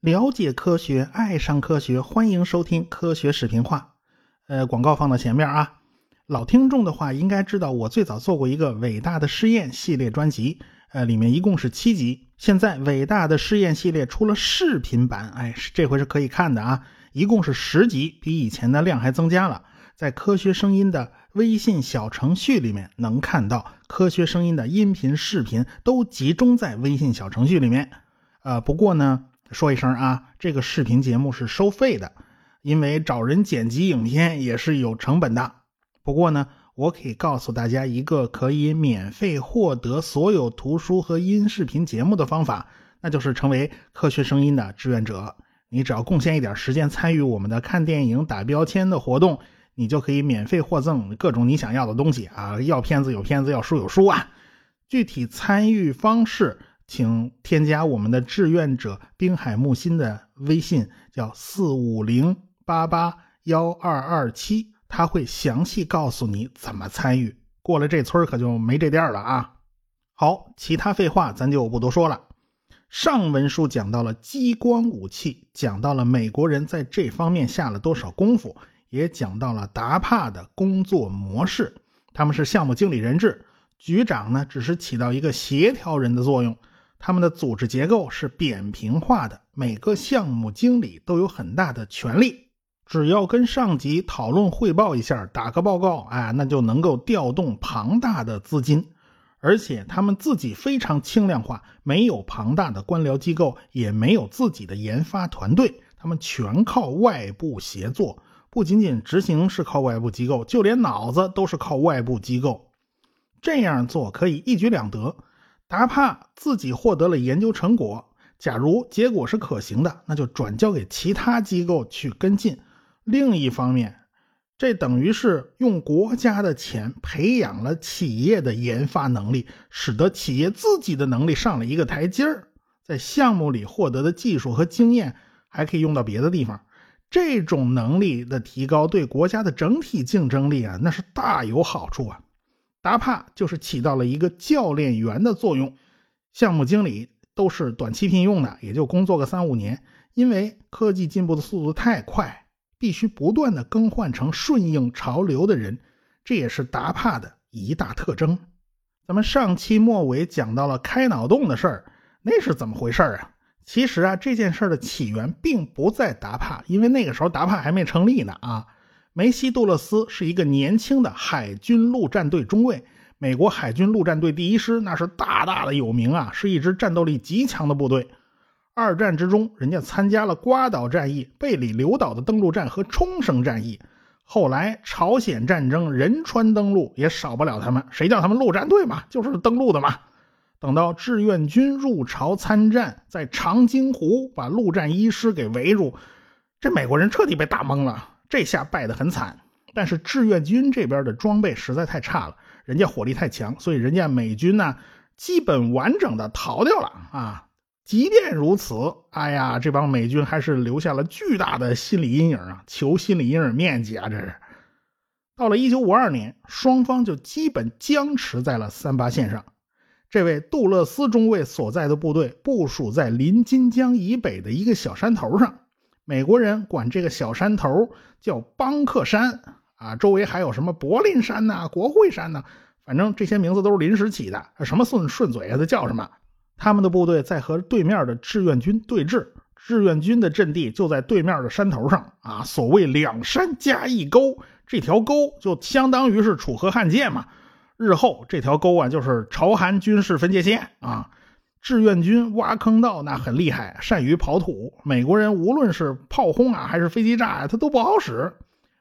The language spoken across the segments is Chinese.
了解科学，爱上科学，欢迎收听科学视频化。呃，广告放到前面啊。老听众的话应该知道，我最早做过一个伟大的试验系列专辑，呃，里面一共是七集。现在伟大的试验系列出了视频版，哎，这回是可以看的啊，一共是十集，比以前的量还增加了。在科学声音的微信小程序里面能看到，科学声音的音频、视频都集中在微信小程序里面。呃，不过呢，说一声啊，这个视频节目是收费的，因为找人剪辑影片也是有成本的。不过呢，我可以告诉大家一个可以免费获得所有图书和音视频节目的方法，那就是成为科学声音的志愿者。你只要贡献一点时间参与我们的看电影打标签的活动。你就可以免费获赠各种你想要的东西啊！要片子有片子，要书有书啊！具体参与方式，请添加我们的志愿者滨海木心的微信，叫四五零八八幺二二七，他会详细告诉你怎么参与。过了这村可就没这店了啊！好，其他废话咱就不多说了。上文书讲到了激光武器，讲到了美国人在这方面下了多少功夫。也讲到了达帕的工作模式，他们是项目经理人制，局长呢只是起到一个协调人的作用。他们的组织结构是扁平化的，每个项目经理都有很大的权利，只要跟上级讨论汇报一下，打个报告，哎，那就能够调动庞大的资金。而且他们自己非常轻量化，没有庞大的官僚机构，也没有自己的研发团队，他们全靠外部协作。不仅仅执行是靠外部机构，就连脑子都是靠外部机构。这样做可以一举两得：达帕自己获得了研究成果，假如结果是可行的，那就转交给其他机构去跟进；另一方面，这等于是用国家的钱培养了企业的研发能力，使得企业自己的能力上了一个台阶儿，在项目里获得的技术和经验还可以用到别的地方。这种能力的提高对国家的整体竞争力啊，那是大有好处啊。达帕就是起到了一个教练员的作用，项目经理都是短期聘用的，也就工作个三五年。因为科技进步的速度太快，必须不断的更换成顺应潮流的人，这也是达帕的一大特征。咱们上期末尾讲到了开脑洞的事儿，那是怎么回事啊？其实啊，这件事的起源并不在达帕，因为那个时候达帕还没成立呢。啊，梅西·杜勒斯是一个年轻的海军陆战队中尉，美国海军陆战队第一师那是大大的有名啊，是一支战斗力极强的部队。二战之中，人家参加了瓜岛战役、贝里留岛的登陆战和冲绳战役。后来朝鲜战争仁川登陆也少不了他们，谁叫他们陆战队嘛，就是登陆的嘛。等到志愿军入朝参战，在长津湖把陆战一师给围住，这美国人彻底被打懵了，这下败得很惨。但是志愿军这边的装备实在太差了，人家火力太强，所以人家美军呢基本完整的逃掉了啊。即便如此，哎呀，这帮美军还是留下了巨大的心理阴影啊，求心理阴影面积啊，这是。到了一九五二年，双方就基本僵持在了三八线上。这位杜勒斯中尉所在的部队部署在临津江以北的一个小山头上，美国人管这个小山头叫邦克山啊，周围还有什么柏林山呐、国会山呐，反正这些名字都是临时起的，什么顺顺嘴啊，它叫什么？他们的部队在和对面的志愿军对峙，志愿军的阵地就在对面的山头上啊，所谓两山加一沟，这条沟就相当于是楚河汉界嘛。日后这条沟啊，就是朝韩军事分界线啊。志愿军挖坑道那很厉害，善于刨土。美国人无论是炮轰啊，还是飞机炸啊，他都不好使。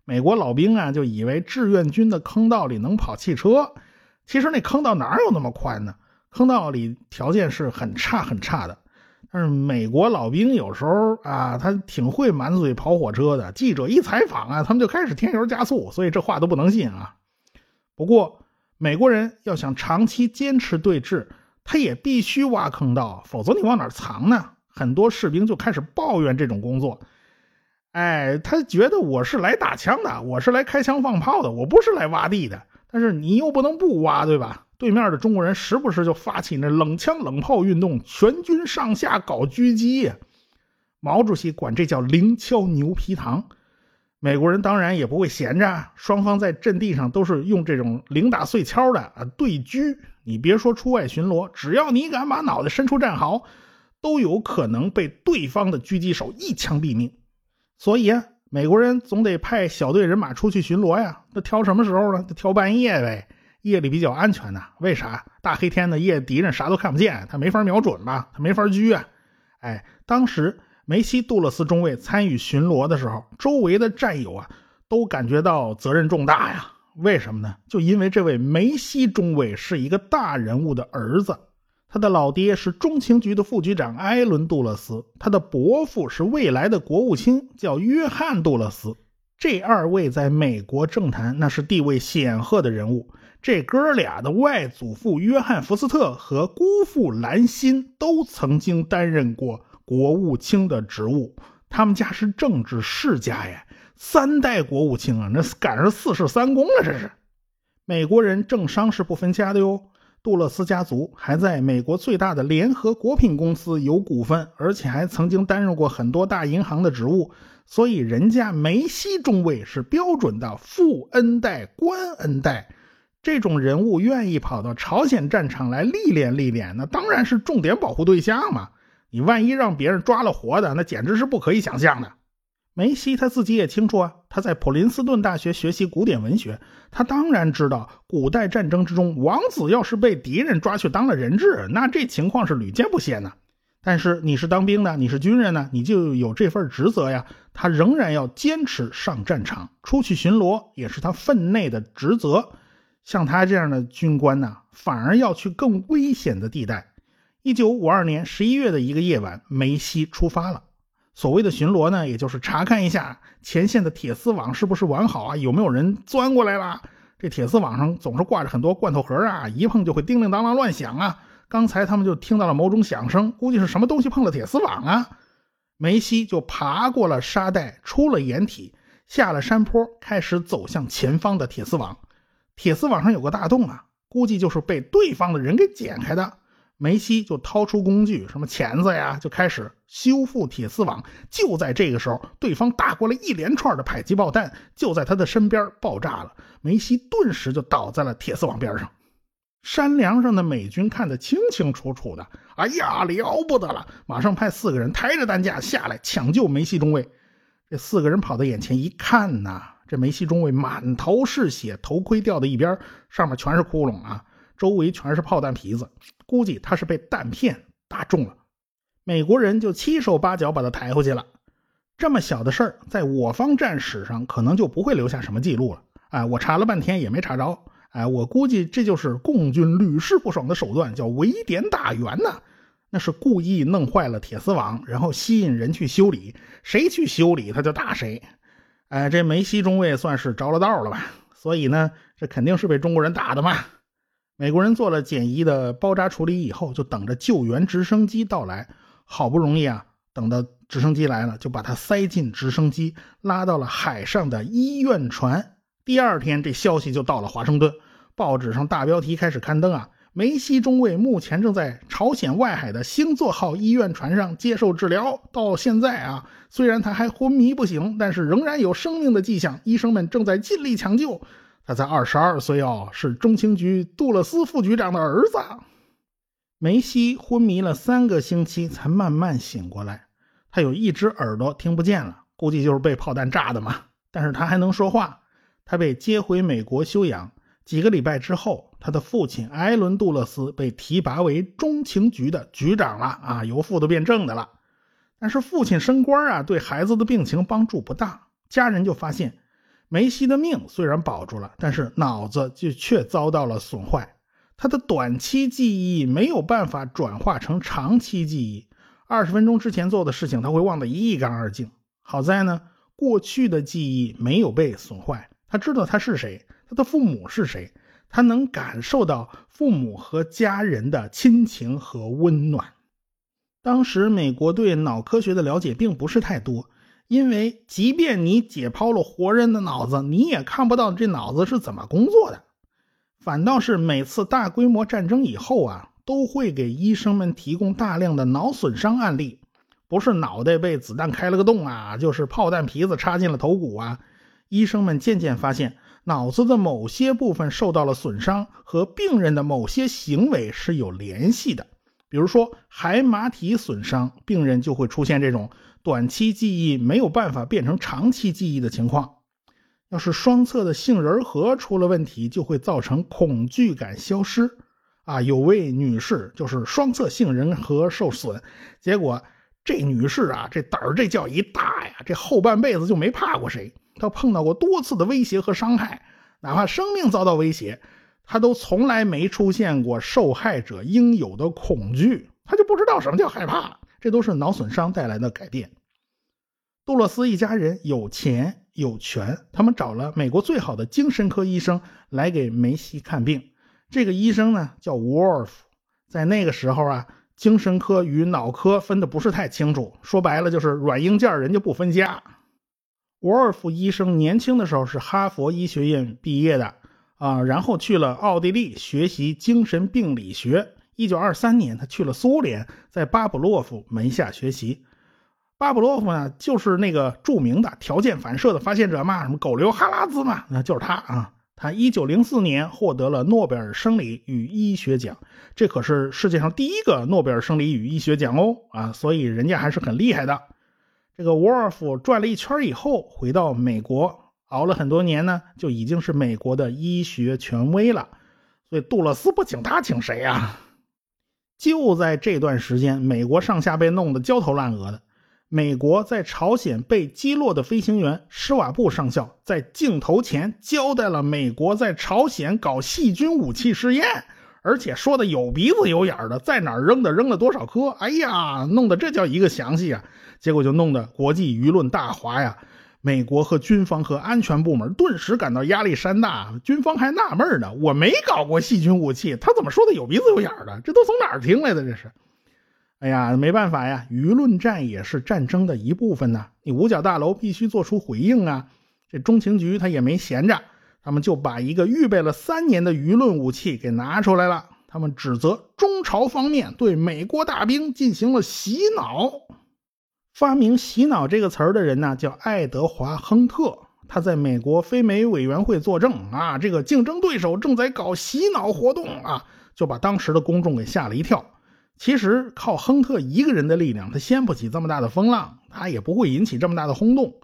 美国老兵啊，就以为志愿军的坑道里能跑汽车，其实那坑道哪有那么宽呢？坑道里条件是很差很差的。但是美国老兵有时候啊，他挺会满嘴跑火车的。记者一采访啊，他们就开始添油加醋，所以这话都不能信啊。不过。美国人要想长期坚持对峙，他也必须挖坑道，否则你往哪藏呢？很多士兵就开始抱怨这种工作。哎，他觉得我是来打枪的，我是来开枪放炮的，我不是来挖地的。但是你又不能不挖，对吧？对面的中国人时不时就发起那冷枪冷炮运动，全军上下搞狙击。毛主席管这叫零敲牛皮糖。美国人当然也不会闲着，双方在阵地上都是用这种零打碎敲的啊对狙。你别说出外巡逻，只要你敢把脑袋伸出战壕，都有可能被对方的狙击手一枪毙命。所以啊，美国人总得派小队人马出去巡逻呀。那挑什么时候呢？就挑半夜呗。夜里比较安全呐，为啥？大黑天的夜，敌人啥都看不见，他没法瞄准吧？他没法狙啊！哎，当时梅西·杜勒斯中尉参与巡逻的时候，周围的战友啊都感觉到责任重大呀。为什么呢？就因为这位梅西中尉是一个大人物的儿子，他的老爹是中情局的副局长埃伦·杜勒斯，他的伯父是未来的国务卿，叫约翰·杜勒斯。这二位在美国政坛那是地位显赫的人物。这哥俩的外祖父约翰·福斯特和姑父兰辛都曾经担任过国务卿的职务，他们家是政治世家呀，三代国务卿啊，那赶上四世三公了。这是美国人政商是不分家的哟。杜勒斯家族还在美国最大的联合国品公司有股份，而且还曾经担任过很多大银行的职务，所以人家梅西中尉是标准的富恩代、官恩代。这种人物愿意跑到朝鲜战场来历练历练，那当然是重点保护对象嘛。你万一让别人抓了活的，那简直是不可以想象的。梅西他自己也清楚啊，他在普林斯顿大学学习古典文学，他当然知道古代战争之中，王子要是被敌人抓去当了人质，那这情况是屡见不鲜呐。但是你是当兵的，你是军人呢，你就有这份职责呀。他仍然要坚持上战场，出去巡逻也是他分内的职责。像他这样的军官呢，反而要去更危险的地带。一九五二年十一月的一个夜晚，梅西出发了。所谓的巡逻呢，也就是查看一下前线的铁丝网是不是完好啊，有没有人钻过来了。这铁丝网上总是挂着很多罐头盒啊，一碰就会叮叮当当乱响啊。刚才他们就听到了某种响声，估计是什么东西碰了铁丝网啊。梅西就爬过了沙袋，出了掩体，下了山坡，开始走向前方的铁丝网。铁丝网上有个大洞啊，估计就是被对方的人给剪开的。梅西就掏出工具，什么钳子呀，就开始修复铁丝网。就在这个时候，对方打过来一连串的迫击炮弹，就在他的身边爆炸了。梅西顿时就倒在了铁丝网边上。山梁上的美军看得清清楚楚的，哎呀，了不得了！马上派四个人抬着担架下来抢救梅西中尉。这四个人跑到眼前一看呐。这梅西中尉满头是血，头盔掉到一边，上面全是窟窿啊，周围全是炮弹皮子，估计他是被弹片打中了。美国人就七手八脚把他抬回去了。这么小的事儿，在我方战史上可能就不会留下什么记录了。哎，我查了半天也没查着。哎，我估计这就是共军屡试不爽的手段，叫围点打援呐。那是故意弄坏了铁丝网，然后吸引人去修理，谁去修理他就打谁。哎，这梅西中尉算是着了道了吧？所以呢，这肯定是被中国人打的嘛。美国人做了简易的包扎处理以后，就等着救援直升机到来。好不容易啊，等到直升机来了，就把他塞进直升机，拉到了海上的医院船。第二天，这消息就到了华盛顿，报纸上大标题开始刊登啊。梅西中尉目前正在朝鲜外海的星座号医院船上接受治疗。到现在啊，虽然他还昏迷不醒，但是仍然有生命的迹象。医生们正在尽力抢救。他才二十二岁哦，是中情局杜勒斯副局长的儿子。梅西昏迷了三个星期才慢慢醒过来。他有一只耳朵听不见了，估计就是被炮弹炸的嘛。但是他还能说话。他被接回美国休养。几个礼拜之后。他的父亲埃伦·杜勒斯被提拔为中情局的局长了啊，由副的变正的了。但是父亲升官啊，对孩子的病情帮助不大。家人就发现，梅西的命虽然保住了，但是脑子就却遭到了损坏。他的短期记忆没有办法转化成长期记忆，二十分钟之前做的事情他会忘得一干二净。好在呢，过去的记忆没有被损坏，他知道他是谁，他的父母是谁。他能感受到父母和家人的亲情和温暖。当时美国对脑科学的了解并不是太多，因为即便你解剖了活人的脑子，你也看不到这脑子是怎么工作的。反倒是每次大规模战争以后啊，都会给医生们提供大量的脑损伤案例，不是脑袋被子弹开了个洞啊，就是炮弹皮子插进了头骨啊。医生们渐渐发现，脑子的某些部分受到了损伤，和病人的某些行为是有联系的。比如说海马体损伤，病人就会出现这种短期记忆没有办法变成长期记忆的情况。要是双侧的杏仁核出了问题，就会造成恐惧感消失。啊，有位女士就是双侧杏仁核受损，结果这女士啊，这胆儿这叫一大呀，这后半辈子就没怕过谁。她碰到过多次的威胁和伤害，哪怕生命遭到威胁，她都从来没出现过受害者应有的恐惧，她就不知道什么叫害怕了。这都是脑损伤带来的改变。杜洛斯一家人有钱。有权，他们找了美国最好的精神科医生来给梅西看病。这个医生呢叫沃尔夫，在那个时候啊，精神科与脑科分的不是太清楚，说白了就是软硬件人家不分家。沃尔夫医生年轻的时候是哈佛医学院毕业的啊，然后去了奥地利学习精神病理学。一九二三年，他去了苏联，在巴甫洛夫门下学习。巴甫洛夫呢，就是那个著名的条件反射的发现者嘛，什么狗流哈喇子嘛，那就是他啊。他一九零四年获得了诺贝尔生理与医学奖，这可是世界上第一个诺贝尔生理与医学奖哦啊，所以人家还是很厉害的。这个沃尔夫转了一圈以后，回到美国，熬了很多年呢，就已经是美国的医学权威了。所以杜勒斯不请他请谁呀？就在这段时间，美国上下被弄得焦头烂额的。美国在朝鲜被击落的飞行员施瓦布上校在镜头前交代了美国在朝鲜搞细菌武器试验，而且说的有鼻子有眼儿的，在哪儿扔的，扔了多少颗。哎呀，弄得这叫一个详细啊！结果就弄得国际舆论大哗呀。美国和军方和安全部门顿时感到压力山大。军方还纳闷呢，我没搞过细菌武器，他怎么说的有鼻子有眼的？这都从哪儿听来的？这是。哎呀，没办法呀，舆论战也是战争的一部分呐。你五角大楼必须做出回应啊。这中情局他也没闲着，他们就把一个预备了三年的舆论武器给拿出来了。他们指责中朝方面对美国大兵进行了洗脑。发明“洗脑”这个词儿的人呢，叫爱德华·亨特。他在美国非美委员会作证啊，这个竞争对手正在搞洗脑活动啊，就把当时的公众给吓了一跳。其实靠亨特一个人的力量，他掀不起这么大的风浪，他也不会引起这么大的轰动。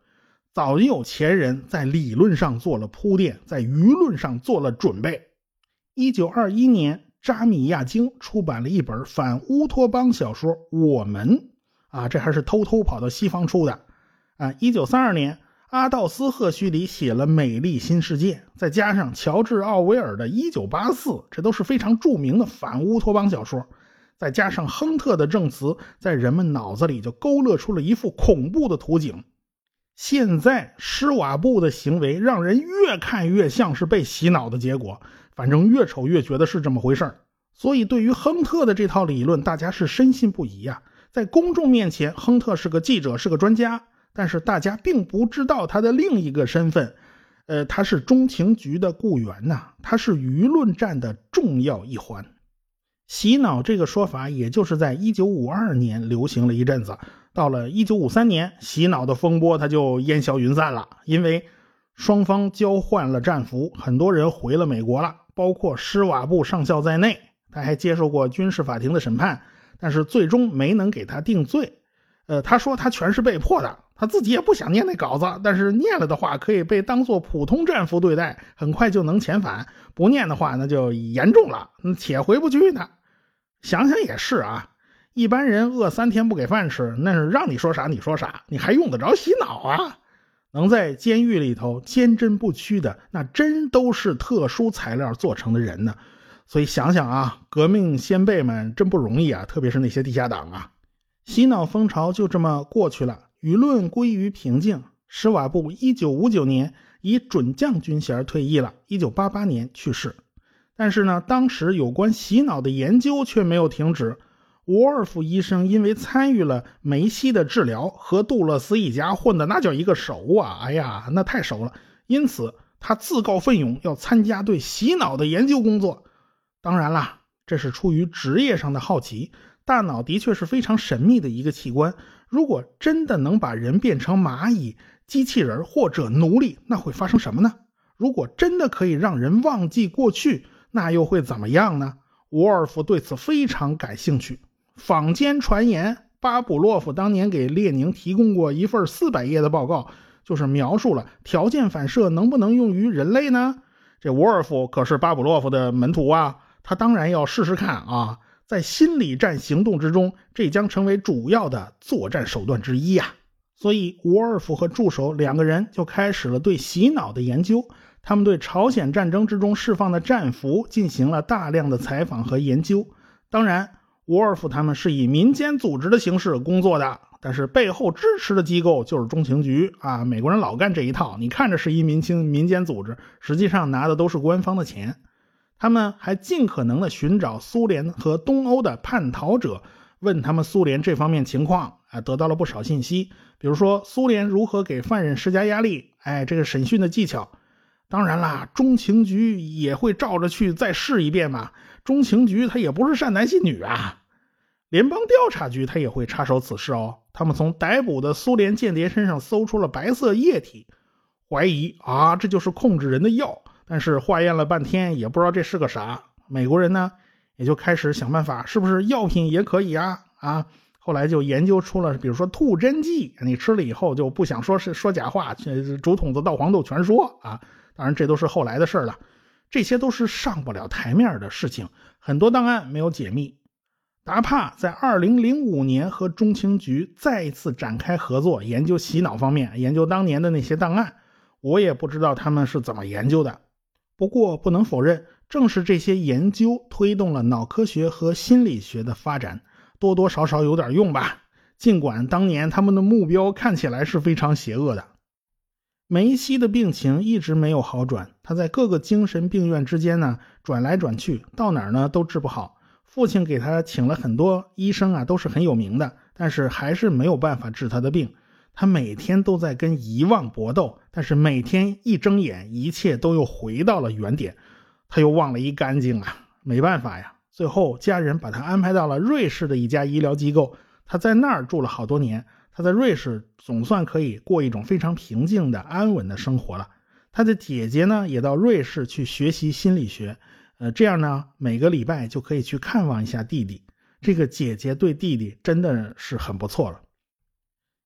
早就有前人在理论上做了铺垫，在舆论上做了准备。一九二一年，扎米亚京出版了一本反乌托邦小说《我们》，啊，这还是偷偷跑到西方出的。啊，一九三二年，阿道斯·赫胥黎写了《美丽新世界》，再加上乔治·奥威尔的《一九八四》，这都是非常著名的反乌托邦小说。再加上亨特的证词，在人们脑子里就勾勒出了一幅恐怖的图景。现在施瓦布的行为让人越看越像是被洗脑的结果，反正越瞅越觉得是这么回事所以，对于亨特的这套理论，大家是深信不疑呀。在公众面前，亨特是个记者，是个专家，但是大家并不知道他的另一个身份，呃，他是中情局的雇员呐，他是舆论战的重要一环。洗脑这个说法，也就是在一九五二年流行了一阵子，到了一九五三年，洗脑的风波它就烟消云散了。因为双方交换了战俘，很多人回了美国了，包括施瓦布上校在内。他还接受过军事法庭的审判，但是最终没能给他定罪。呃，他说他全是被迫的，他自己也不想念那稿子，但是念了的话可以被当做普通战俘对待，很快就能遣返；不念的话那就严重了，且回不去呢。想想也是啊，一般人饿三天不给饭吃，那是让你说啥你说啥，你还用得着洗脑啊？能在监狱里头坚贞不屈的，那真都是特殊材料做成的人呢。所以想想啊，革命先辈们真不容易啊，特别是那些地下党啊。洗脑风潮就这么过去了，舆论归于平静。施瓦布一九五九年以准将军衔退役了，一九八八年去世。但是呢，当时有关洗脑的研究却没有停止。沃尔夫医生因为参与了梅西的治疗，和杜勒斯一家混的那叫一个熟啊！哎呀，那太熟了。因此，他自告奋勇要参加对洗脑的研究工作。当然啦，这是出于职业上的好奇。大脑的确是非常神秘的一个器官。如果真的能把人变成蚂蚁、机器人或者奴隶，那会发生什么呢？如果真的可以让人忘记过去，那又会怎么样呢？沃尔夫对此非常感兴趣。坊间传言，巴甫洛夫当年给列宁提供过一份四百页的报告，就是描述了条件反射能不能用于人类呢？这沃尔夫可是巴甫洛夫的门徒啊，他当然要试试看啊。在心理战行动之中，这将成为主要的作战手段之一呀。所以，沃尔夫和助手两个人就开始了对洗脑的研究。他们对朝鲜战争之中释放的战俘进行了大量的采访和研究。当然，沃尔夫他们是以民间组织的形式工作的，但是背后支持的机构就是中情局啊。美国人老干这一套，你看着是一民清民间组织，实际上拿的都是官方的钱。他们还尽可能的寻找苏联和东欧的叛逃者，问他们苏联这方面情况啊，得到了不少信息。比如说苏联如何给犯人施加压力，哎，这个审讯的技巧。当然啦，中情局也会照着去再试一遍嘛。中情局他也不是善男信女啊。联邦调查局他也会插手此事哦。他们从逮捕的苏联间谍身上搜出了白色液体，怀疑啊，这就是控制人的药。但是化验了半天也不知道这是个啥，美国人呢也就开始想办法，是不是药品也可以啊？啊，后来就研究出了，比如说吐真剂，你吃了以后就不想说是说假话，竹筒子倒黄豆全说啊。当然这都是后来的事了，这些都是上不了台面的事情，很多档案没有解密。达帕在2005年和中情局再一次展开合作，研究洗脑方面，研究当年的那些档案，我也不知道他们是怎么研究的。不过不能否认，正是这些研究推动了脑科学和心理学的发展，多多少少有点用吧。尽管当年他们的目标看起来是非常邪恶的。梅西的病情一直没有好转，他在各个精神病院之间呢转来转去，到哪儿呢都治不好。父亲给他请了很多医生啊，都是很有名的，但是还是没有办法治他的病。他每天都在跟遗忘搏斗，但是每天一睁眼，一切都又回到了原点，他又忘了一干净啊！没办法呀，最后家人把他安排到了瑞士的一家医疗机构，他在那儿住了好多年。他在瑞士总算可以过一种非常平静的、安稳的生活了。他的姐姐呢，也到瑞士去学习心理学，呃，这样呢，每个礼拜就可以去看望一下弟弟。这个姐姐对弟弟真的是很不错了。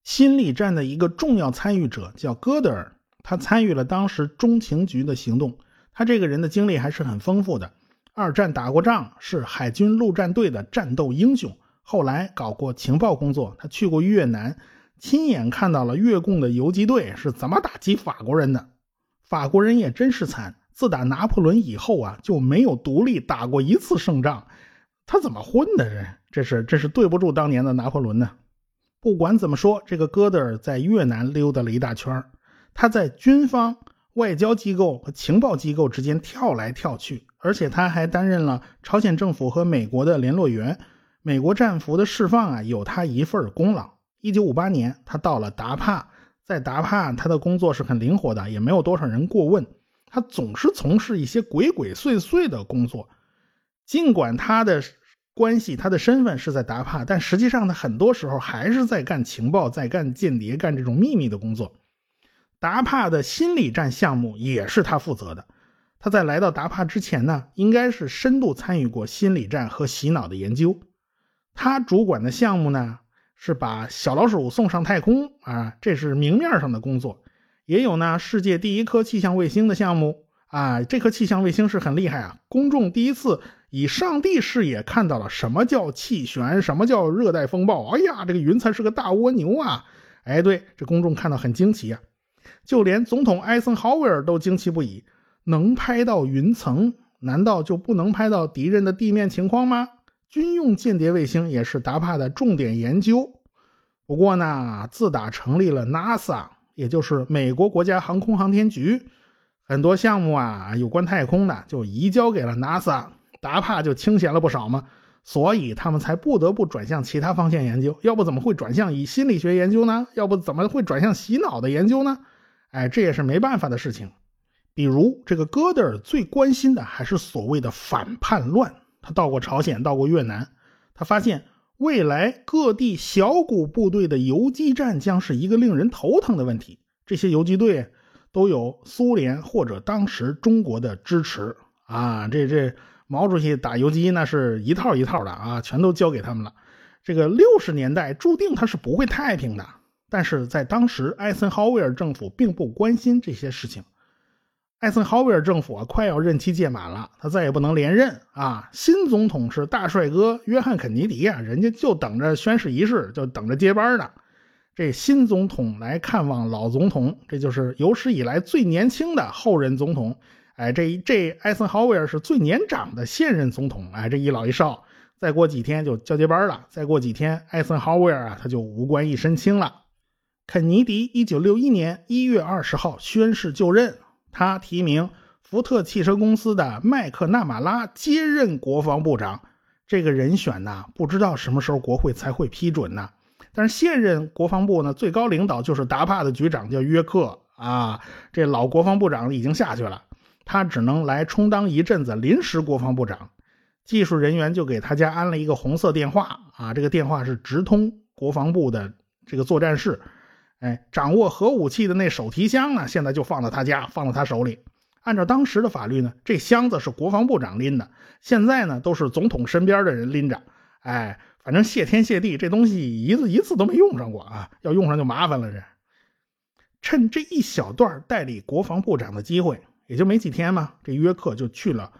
心理战的一个重要参与者叫戈德尔，他参与了当时中情局的行动。他这个人的经历还是很丰富的。二战打过仗，是海军陆战队的战斗英雄。后来搞过情报工作，他去过越南，亲眼看到了越共的游击队是怎么打击法国人的。法国人也真是惨，自打拿破仑以后啊，就没有独立打过一次胜仗。他怎么混的？这这是这是对不住当年的拿破仑呢。不管怎么说，这个戈德尔在越南溜达了一大圈他在军方、外交机构和情报机构之间跳来跳去，而且他还担任了朝鲜政府和美国的联络员。美国战俘的释放啊，有他一份功劳。一九五八年，他到了达帕，在达帕，他的工作是很灵活的，也没有多少人过问。他总是从事一些鬼鬼祟祟的工作，尽管他的。关系他的身份是在达帕，但实际上他很多时候还是在干情报，在干间谍，干这种秘密的工作。达帕的心理战项目也是他负责的。他在来到达帕之前呢，应该是深度参与过心理战和洗脑的研究。他主管的项目呢，是把小老鼠送上太空啊，这是明面上的工作。也有呢，世界第一颗气象卫星的项目啊，这颗气象卫星是很厉害啊，公众第一次。以上帝视野看到了什么叫气旋，什么叫热带风暴。哎呀，这个云彩是个大蜗牛啊！哎，对，这公众看到很惊奇呀，就连总统艾森豪威尔都惊奇不已。能拍到云层，难道就不能拍到敌人的地面情况吗？军用间谍卫星也是达帕的重点研究。不过呢，自打成立了 NASA，也就是美国国家航空航天局，很多项目啊有关太空的就移交给了 NASA。达帕就清闲了不少嘛，所以他们才不得不转向其他方向研究，要不怎么会转向以心理学研究呢？要不怎么会转向洗脑的研究呢？哎，这也是没办法的事情。比如这个戈德尔最关心的还是所谓的反叛乱。他到过朝鲜，到过越南，他发现未来各地小股部队的游击战将是一个令人头疼的问题。这些游击队都有苏联或者当时中国的支持啊，这这毛主席打游击那是一套一套的啊，全都交给他们了。这个六十年代注定他是不会太平的。但是在当时，艾森豪威尔政府并不关心这些事情。艾森豪威尔政府啊，快要任期届满了，他再也不能连任啊。新总统是大帅哥约翰肯尼迪啊，人家就等着宣誓仪式，就等着接班呢。这新总统来看望老总统，这就是有史以来最年轻的后任总统。哎，这这艾森豪威尔是最年长的现任总统。哎，这一老一少，再过几天就交接班了。再过几天，艾森豪威尔啊，他就无官一身轻了。肯尼迪一九六一年一月二十号宣誓就任，他提名福特汽车公司的麦克纳马拉接任国防部长。这个人选呢，不知道什么时候国会才会批准呢。但是现任国防部呢，最高领导就是达帕的局长叫约克啊。这老国防部长已经下去了，他只能来充当一阵子临时国防部长。技术人员就给他家安了一个红色电话啊，这个电话是直通国防部的这个作战室。哎，掌握核武器的那手提箱呢？现在就放在他家，放在他手里。按照当时的法律呢，这箱子是国防部长拎的。现在呢，都是总统身边的人拎着。哎，反正谢天谢地，这东西一次一次都没用上过啊！要用上就麻烦了。这趁这一小段代理国防部长的机会，也就没几天嘛，这约克就去了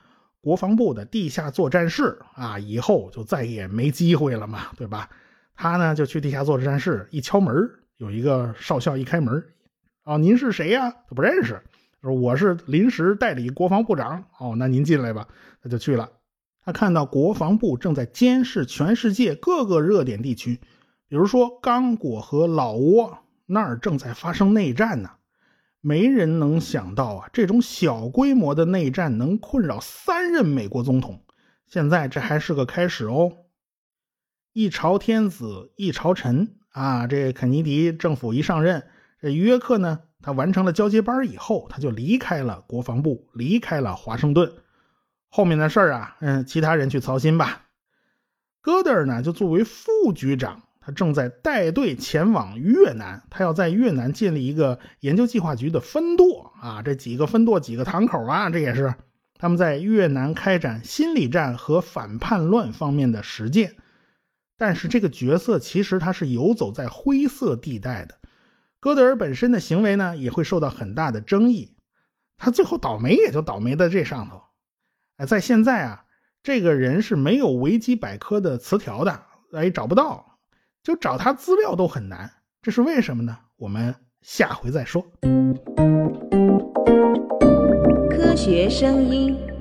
国防部的地下作战室啊。以后就再也没机会了嘛，对吧？他呢，就去地下作战室一敲门。有一个少校一开门，啊，您是谁呀？他不认识，说我是临时代理国防部长。哦，那您进来吧。他就去了。他看到国防部正在监视全世界各个热点地区，比如说刚果和老挝那儿正在发生内战呢。没人能想到啊，这种小规模的内战能困扰三任美国总统。现在这还是个开始哦。一朝天子一朝臣。啊，这肯尼迪政府一上任，这约克呢，他完成了交接班以后，他就离开了国防部，离开了华盛顿。后面的事儿啊，嗯，其他人去操心吧。戈德尔呢，就作为副局长，他正在带队前往越南，他要在越南建立一个研究计划局的分舵啊。这几个分舵，几个堂口啊，这也是他们在越南开展心理战和反叛乱方面的实践。但是这个角色其实他是游走在灰色地带的，戈德尔本身的行为呢也会受到很大的争议，他最后倒霉也就倒霉在这上头。哎，在现在啊，这个人是没有维基百科的词条的，哎，找不到，就找他资料都很难，这是为什么呢？我们下回再说。科学声音。